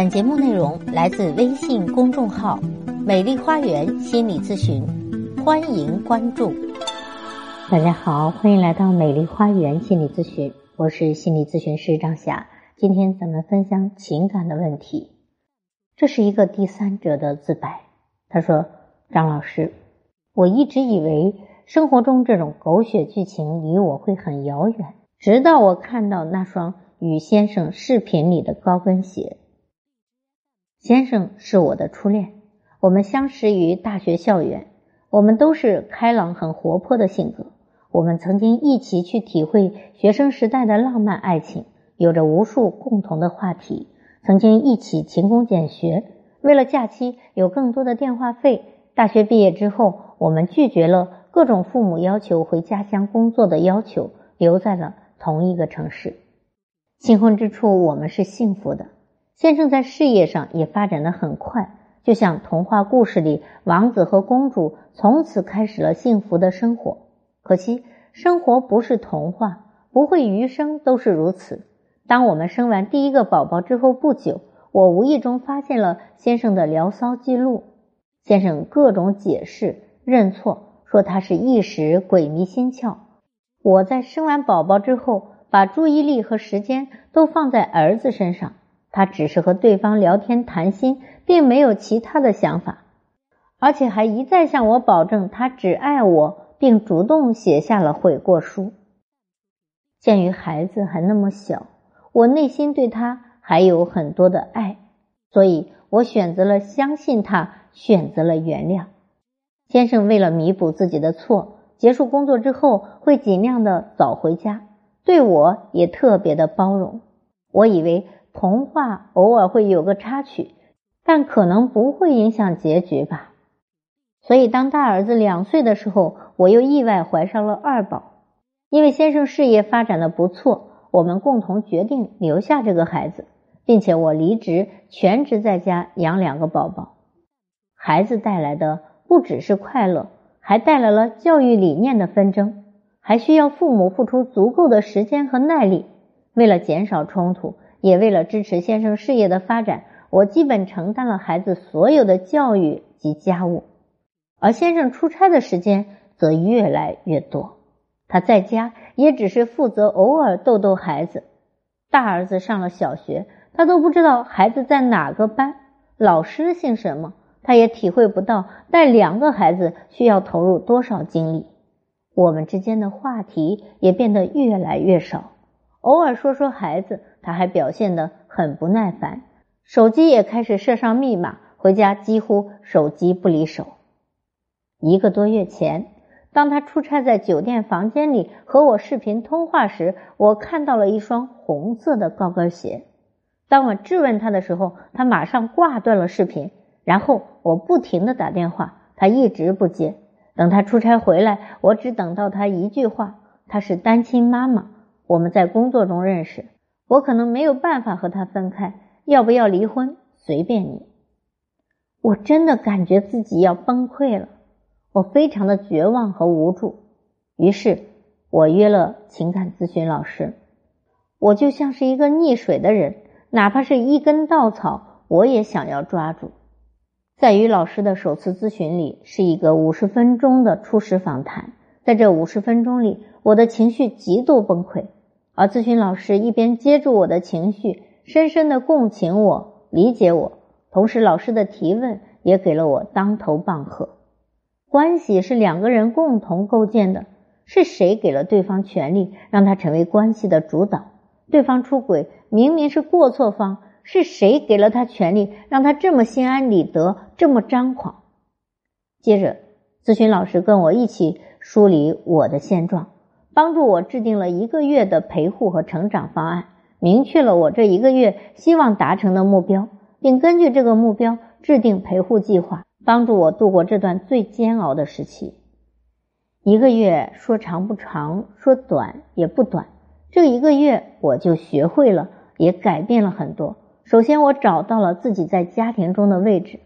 本节目内容来自微信公众号“美丽花园心理咨询”，欢迎关注。大家好，欢迎来到美丽花园心理咨询，我是心理咨询师张霞。今天咱们分享情感的问题。这是一个第三者的自白。他说：“张老师，我一直以为生活中这种狗血剧情离我会很遥远，直到我看到那双与先生视频里的高跟鞋。”先生是我的初恋，我们相识于大学校园，我们都是开朗、很活泼的性格。我们曾经一起去体会学生时代的浪漫爱情，有着无数共同的话题。曾经一起勤工俭学，为了假期有更多的电话费。大学毕业之后，我们拒绝了各种父母要求回家乡工作的要求，留在了同一个城市。新婚之初，我们是幸福的。先生在事业上也发展的很快，就像童话故事里王子和公主从此开始了幸福的生活。可惜生活不是童话，不会余生都是如此。当我们生完第一个宝宝之后不久，我无意中发现了先生的聊骚记录。先生各种解释、认错，说他是一时鬼迷心窍。我在生完宝宝之后，把注意力和时间都放在儿子身上。他只是和对方聊天谈心，并没有其他的想法，而且还一再向我保证他只爱我，并主动写下了悔过书。鉴于孩子还那么小，我内心对他还有很多的爱，所以我选择了相信他，选择了原谅。先生为了弥补自己的错，结束工作之后会尽量的早回家，对我也特别的包容。我以为。童话偶尔会有个插曲，但可能不会影响结局吧。所以，当大儿子两岁的时候，我又意外怀上了二宝。因为先生事业发展的不错，我们共同决定留下这个孩子，并且我离职全职在家养两个宝宝。孩子带来的不只是快乐，还带来了教育理念的纷争，还需要父母付出足够的时间和耐力。为了减少冲突。也为了支持先生事业的发展，我基本承担了孩子所有的教育及家务，而先生出差的时间则越来越多。他在家也只是负责偶尔逗逗孩子。大儿子上了小学，他都不知道孩子在哪个班，老师姓什么，他也体会不到带两个孩子需要投入多少精力。我们之间的话题也变得越来越少。偶尔说说孩子，他还表现得很不耐烦，手机也开始设上密码，回家几乎手机不离手。一个多月前，当他出差在酒店房间里和我视频通话时，我看到了一双红色的高跟鞋。当我质问他的时候，他马上挂断了视频，然后我不停的打电话，他一直不接。等他出差回来，我只等到他一句话：“他是单亲妈妈。”我们在工作中认识，我可能没有办法和他分开，要不要离婚随便你。我真的感觉自己要崩溃了，我非常的绝望和无助。于是，我约了情感咨询老师。我就像是一个溺水的人，哪怕是一根稻草，我也想要抓住。在与老师的首次咨询里，是一个五十分钟的初始访谈，在这五十分钟里，我的情绪极度崩溃。而咨询老师一边接住我的情绪，深深的共情我、理解我，同时老师的提问也给了我当头棒喝。关系是两个人共同构建的，是谁给了对方权利，让他成为关系的主导？对方出轨明明是过错方，是谁给了他权利，让他这么心安理得，这么张狂？接着，咨询老师跟我一起梳理我的现状。帮助我制定了一个月的陪护和成长方案，明确了我这一个月希望达成的目标，并根据这个目标制定陪护计划，帮助我度过这段最煎熬的时期。一个月说长不长，说短也不短，这一个月我就学会了，也改变了很多。首先，我找到了自己在家庭中的位置。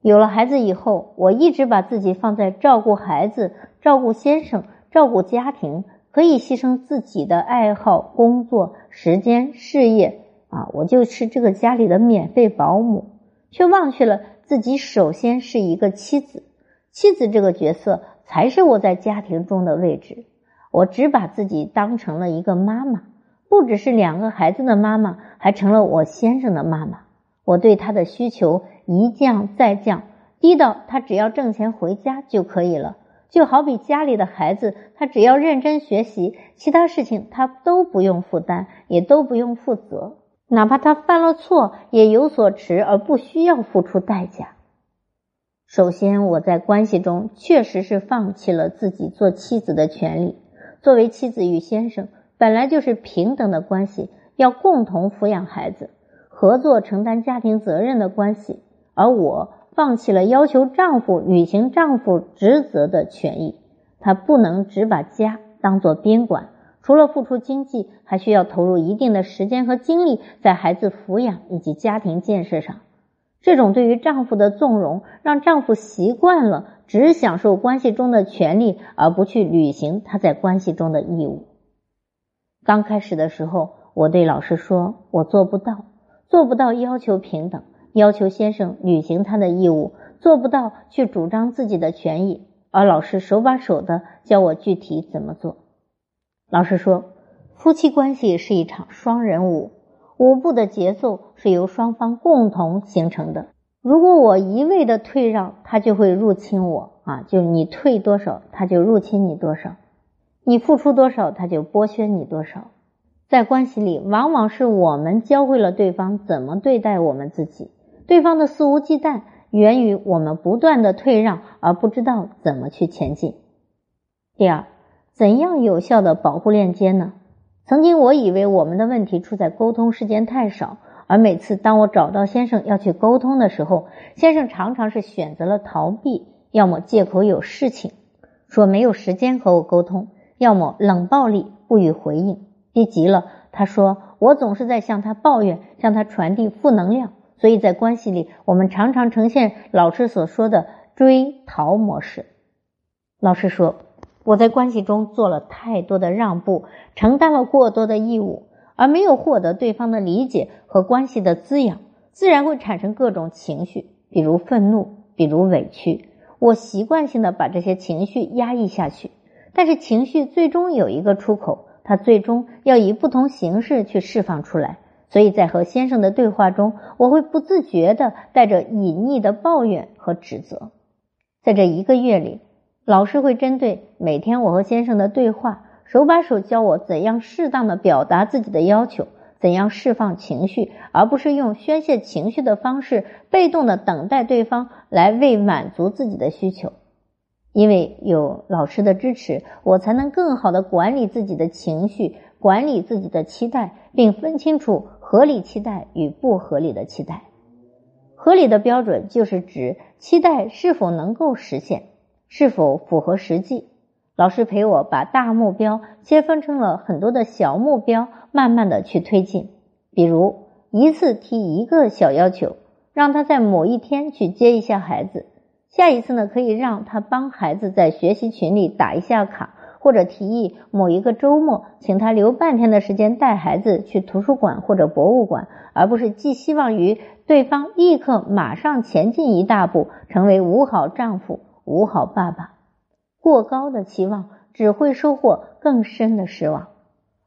有了孩子以后，我一直把自己放在照顾孩子、照顾先生。照顾家庭可以牺牲自己的爱好、工作时间、事业，啊，我就是这个家里的免费保姆，却忘却了自己首先是一个妻子，妻子这个角色才是我在家庭中的位置。我只把自己当成了一个妈妈，不只是两个孩子的妈妈，还成了我先生的妈妈。我对他的需求一降再降，低到他只要挣钱回家就可以了。就好比家里的孩子，他只要认真学习，其他事情他都不用负担，也都不用负责。哪怕他犯了错，也有所持，而不需要付出代价。首先，我在关系中确实是放弃了自己做妻子的权利。作为妻子与先生本来就是平等的关系，要共同抚养孩子，合作承担家庭责任的关系，而我。放弃了要求丈夫履行丈夫职责的权益，她不能只把家当做宾馆，除了付出经济，还需要投入一定的时间和精力在孩子抚养以及家庭建设上。这种对于丈夫的纵容，让丈夫习惯了只享受关系中的权利，而不去履行他在关系中的义务。刚开始的时候，我对老师说：“我做不到，做不到要求平等。”要求先生履行他的义务，做不到去主张自己的权益，而老师手把手的教我具体怎么做。老师说，夫妻关系是一场双人舞，舞步的节奏是由双方共同形成的。如果我一味的退让，他就会入侵我啊！就你退多少，他就入侵你多少；你付出多少，他就剥削你多少。在关系里，往往是我们教会了对方怎么对待我们自己。对方的肆无忌惮源于我们不断的退让，而不知道怎么去前进。第二，怎样有效的保护链接呢？曾经我以为我们的问题出在沟通时间太少，而每次当我找到先生要去沟通的时候，先生常常是选择了逃避，要么借口有事情，说没有时间和我沟通，要么冷暴力不予回应。逼急了，他说我总是在向他抱怨，向他传递负能量。所以在关系里，我们常常呈现老师所说的追逃模式。老师说，我在关系中做了太多的让步，承担了过多的义务，而没有获得对方的理解和关系的滋养，自然会产生各种情绪，比如愤怒，比如委屈。我习惯性的把这些情绪压抑下去，但是情绪最终有一个出口，它最终要以不同形式去释放出来。所以在和先生的对话中，我会不自觉的带着隐匿的抱怨和指责。在这一个月里，老师会针对每天我和先生的对话，手把手教我怎样适当的表达自己的要求，怎样释放情绪，而不是用宣泄情绪的方式，被动的等待对方来为满足自己的需求。因为有老师的支持，我才能更好的管理自己的情绪，管理自己的期待，并分清楚。合理期待与不合理的期待，合理的标准就是指期待是否能够实现，是否符合实际。老师陪我把大目标切分成了很多的小目标，慢慢的去推进。比如一次提一个小要求，让他在某一天去接一下孩子；下一次呢，可以让他帮孩子在学习群里打一下卡。或者提议某一个周末，请他留半天的时间带孩子去图书馆或者博物馆，而不是寄希望于对方立刻马上前进一大步，成为五好丈夫、五好爸爸。过高的期望只会收获更深的失望。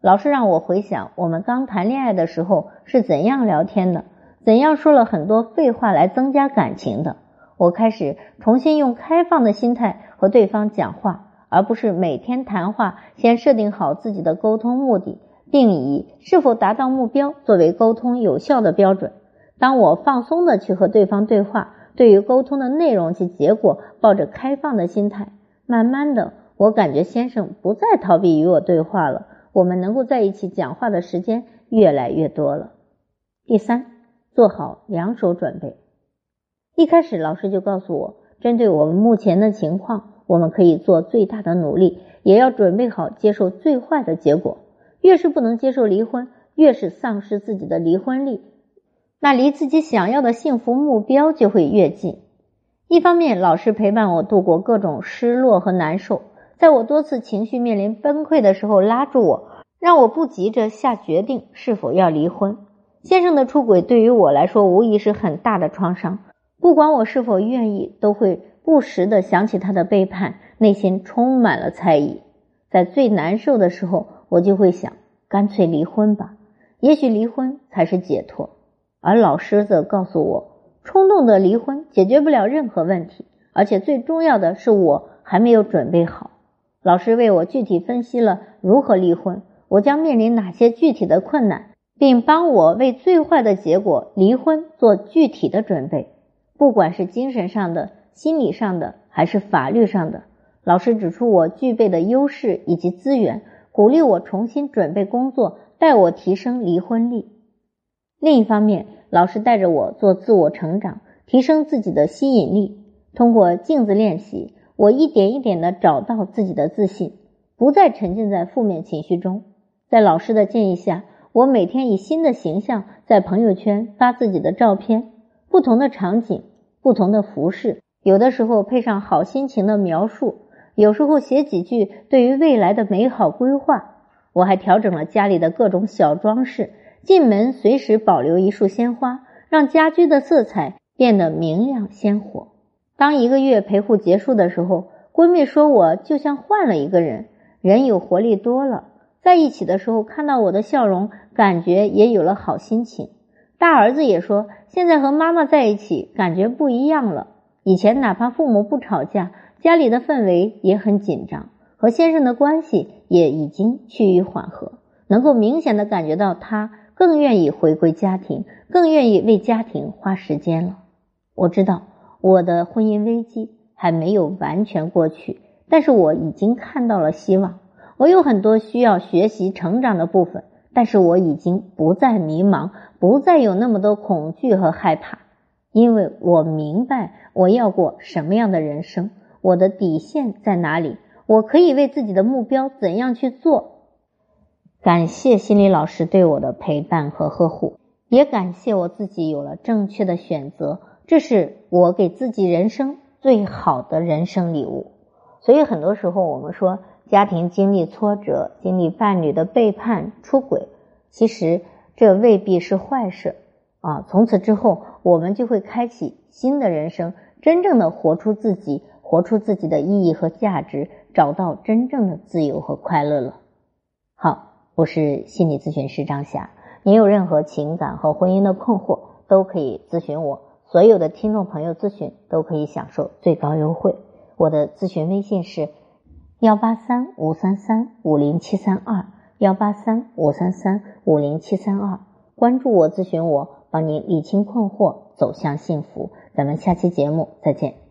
老师让我回想我们刚谈恋爱的时候是怎样聊天的，怎样说了很多废话来增加感情的。我开始重新用开放的心态和对方讲话。而不是每天谈话，先设定好自己的沟通目的，并以是否达到目标作为沟通有效的标准。当我放松的去和对方对话，对于沟通的内容及结果抱着开放的心态，慢慢的，我感觉先生不再逃避与我对话了，我们能够在一起讲话的时间越来越多了。第三，做好两手准备。一开始老师就告诉我，针对我们目前的情况。我们可以做最大的努力，也要准备好接受最坏的结果。越是不能接受离婚，越是丧失自己的离婚力，那离自己想要的幸福目标就会越近。一方面，老师陪伴我度过各种失落和难受，在我多次情绪面临崩溃的时候，拉住我，让我不急着下决定是否要离婚。先生的出轨对于我来说无疑是很大的创伤，不管我是否愿意，都会不时的想起他的背叛，内心充满了猜疑。在最难受的时候，我就会想，干脆离婚吧，也许离婚才是解脱。而老师则告诉我，冲动的离婚解决不了任何问题，而且最重要的是我还没有准备好。老师为我具体分析了如何离婚，我将面临哪些具体的困难。并帮我为最坏的结果离婚做具体的准备，不管是精神上的、心理上的，还是法律上的。老师指出我具备的优势以及资源，鼓励我重新准备工作，带我提升离婚率。另一方面，老师带着我做自我成长，提升自己的吸引力。通过镜子练习，我一点一点的找到自己的自信，不再沉浸在负面情绪中。在老师的建议下。我每天以新的形象在朋友圈发自己的照片，不同的场景，不同的服饰，有的时候配上好心情的描述，有时候写几句对于未来的美好规划。我还调整了家里的各种小装饰，进门随时保留一束鲜花，让家居的色彩变得明亮鲜活。当一个月陪护结束的时候，闺蜜说我就像换了一个人，人有活力多了。在一起的时候，看到我的笑容，感觉也有了好心情。大儿子也说，现在和妈妈在一起，感觉不一样了。以前哪怕父母不吵架，家里的氛围也很紧张，和先生的关系也已经趋于缓和，能够明显的感觉到他更愿意回归家庭，更愿意为家庭花时间了。我知道我的婚姻危机还没有完全过去，但是我已经看到了希望。我有很多需要学习成长的部分，但是我已经不再迷茫，不再有那么多恐惧和害怕，因为我明白我要过什么样的人生，我的底线在哪里，我可以为自己的目标怎样去做。感谢心理老师对我的陪伴和呵护，也感谢我自己有了正确的选择，这是我给自己人生最好的人生礼物。所以很多时候我们说。家庭经历挫折，经历伴侣的背叛、出轨，其实这未必是坏事啊！从此之后，我们就会开启新的人生，真正的活出自己，活出自己的意义和价值，找到真正的自由和快乐了。好，我是心理咨询师张霞，您有任何情感和婚姻的困惑，都可以咨询我。所有的听众朋友咨询都可以享受最高优惠。我的咨询微信是。幺八三五三三五零七三二，幺八三五三三五零七三二，关注我，咨询我，帮您理清困惑，走向幸福。咱们下期节目再见。